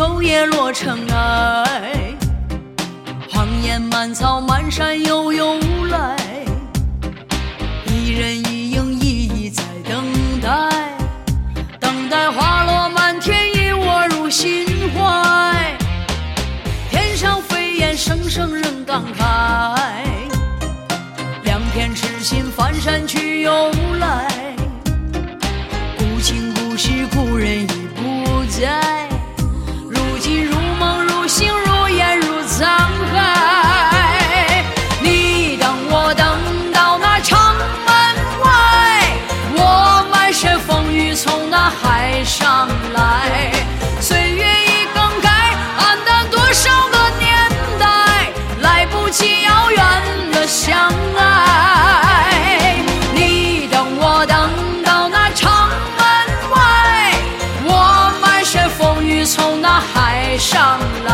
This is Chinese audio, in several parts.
秋叶落尘埃。荒野满草满山悠悠来，一人一影一一在等待，等待花落满天，一我入心怀。天上飞燕声声人感慨，两片痴心翻山去又来。上来。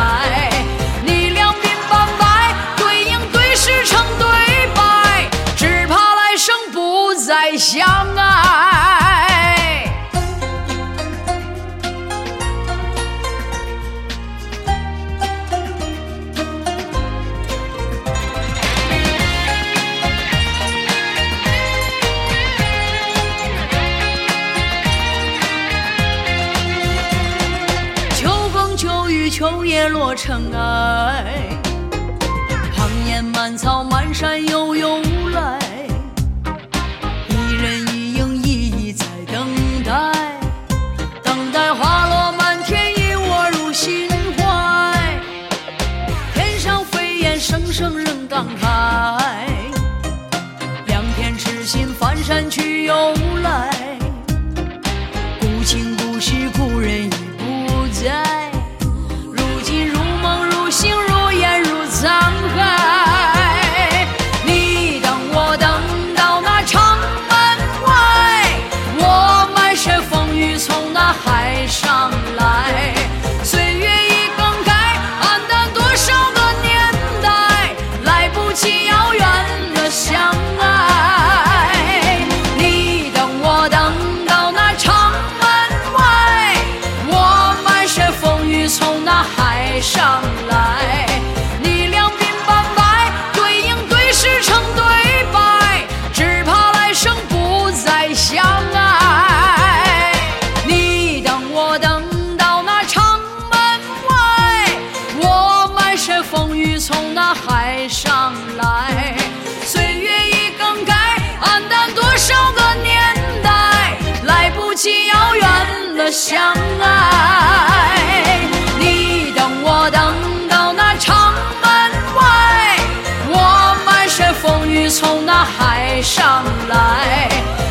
秋叶落尘埃，荒野满草满山悠悠来，一人一影一一在等待，等待花落满天，一我入心怀。天上飞燕声声人感慨，两片痴心翻山去又来。故情故事上来。你两鬓斑白，对影对视成对白，只怕来生不再相爱。你等我等到那城门外，我满身风雨从那海上来。岁月已更改，黯淡多少个年代，来不及遥远的相爱。上来。